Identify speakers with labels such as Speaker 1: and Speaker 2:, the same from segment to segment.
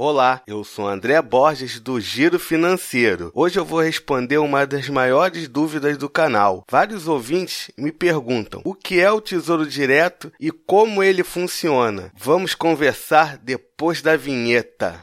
Speaker 1: Olá, eu sou André Borges do Giro Financeiro. Hoje eu vou responder uma das maiores dúvidas do canal. Vários ouvintes me perguntam o que é o Tesouro Direto e como ele funciona. Vamos conversar depois da vinheta.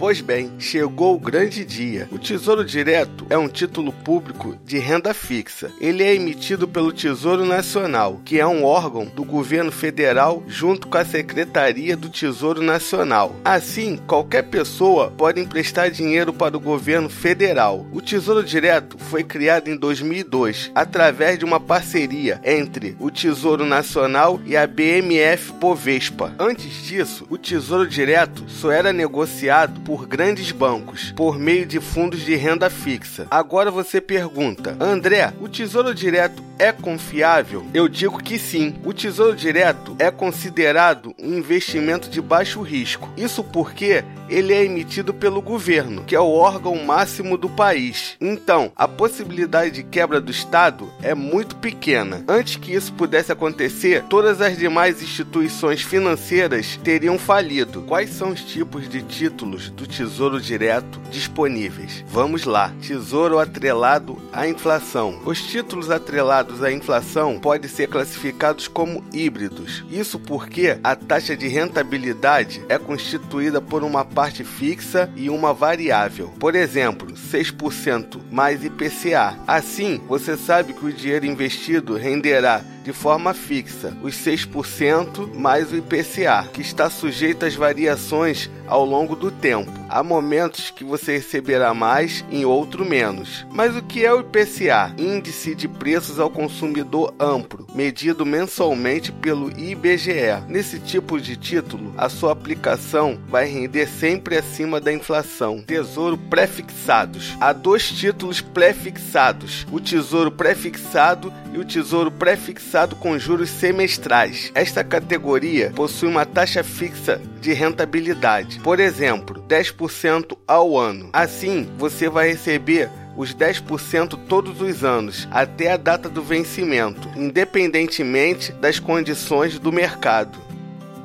Speaker 1: Pois bem, chegou o grande dia. O Tesouro Direto é um título público de renda fixa. Ele é emitido pelo Tesouro Nacional, que é um órgão do governo federal junto com a Secretaria do Tesouro Nacional. Assim, qualquer pessoa pode emprestar dinheiro para o governo federal. O Tesouro Direto foi criado em 2002 através de uma parceria entre o Tesouro Nacional e a BMF Povespa. Antes disso, o Tesouro Direto só era negociado por grandes bancos por meio de fundos de renda fixa. Agora você pergunta, André, o Tesouro Direto é confiável? Eu digo que sim. O Tesouro Direto é considerado um investimento de baixo risco. Isso porque ele é emitido pelo governo, que é o órgão máximo do país. Então, a possibilidade de quebra do Estado é muito pequena. Antes que isso pudesse acontecer, todas as demais instituições financeiras teriam falido. Quais são os tipos de títulos do Tesouro Direto disponíveis. Vamos lá. Tesouro atrelado à inflação. Os títulos atrelados à inflação podem ser classificados como híbridos. Isso porque a taxa de rentabilidade é constituída por uma parte fixa e uma variável. Por exemplo, 6% mais IPCA. Assim, você sabe que o dinheiro investido renderá de forma fixa, os 6% mais o IPCA, que está sujeito às variações ao longo do tempo. Há momentos que você receberá mais, em outro menos. Mas o que é o IPCA? Índice de Preços ao Consumidor Amplo, medido mensalmente pelo IBGE. Nesse tipo de título, a sua aplicação vai render sempre acima da inflação. Tesouro prefixados. Há dois títulos prefixados: o Tesouro prefixado e o Tesouro prefixado com juros semestrais. Esta categoria possui uma taxa fixa de rentabilidade, por exemplo, 10% ao ano. Assim, você vai receber os 10% todos os anos, até a data do vencimento, independentemente das condições do mercado.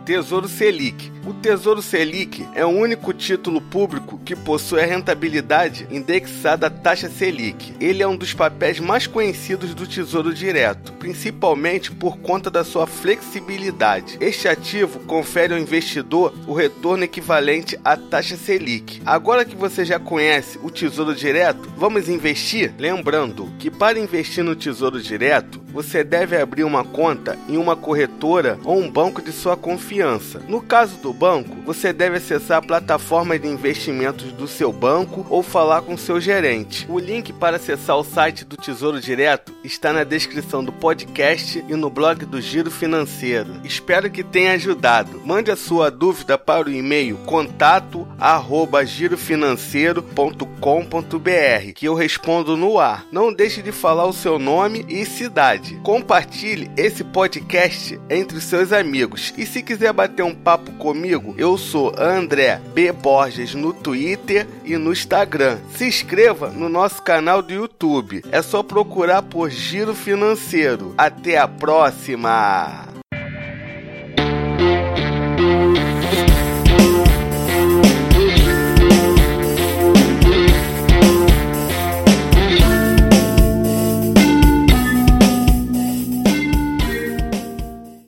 Speaker 1: Tesouro Selic o Tesouro Selic é o único título público que possui a rentabilidade indexada à taxa Selic. Ele é um dos papéis mais conhecidos do Tesouro Direto, principalmente por conta da sua flexibilidade. Este ativo confere ao investidor o retorno equivalente à taxa Selic. Agora que você já conhece o Tesouro Direto, vamos investir? Lembrando que para investir no Tesouro Direto, você deve abrir uma conta em uma corretora ou um banco de sua confiança. No caso do banco, você deve acessar a plataforma de investimentos do seu banco ou falar com seu gerente. O link para acessar o site do Tesouro Direto está na descrição do podcast e no blog do Giro Financeiro. Espero que tenha ajudado. Mande a sua dúvida para o e-mail contato@girofinanceiro.com.br que eu respondo no ar. Não deixe de falar o seu nome e cidade. Compartilhe esse podcast entre seus amigos. E se quiser bater um papo comigo comigo? Eu sou André B. Borges no Twitter e no Instagram. Se inscreva no nosso canal do YouTube. É só procurar por Giro Financeiro. Até a próxima!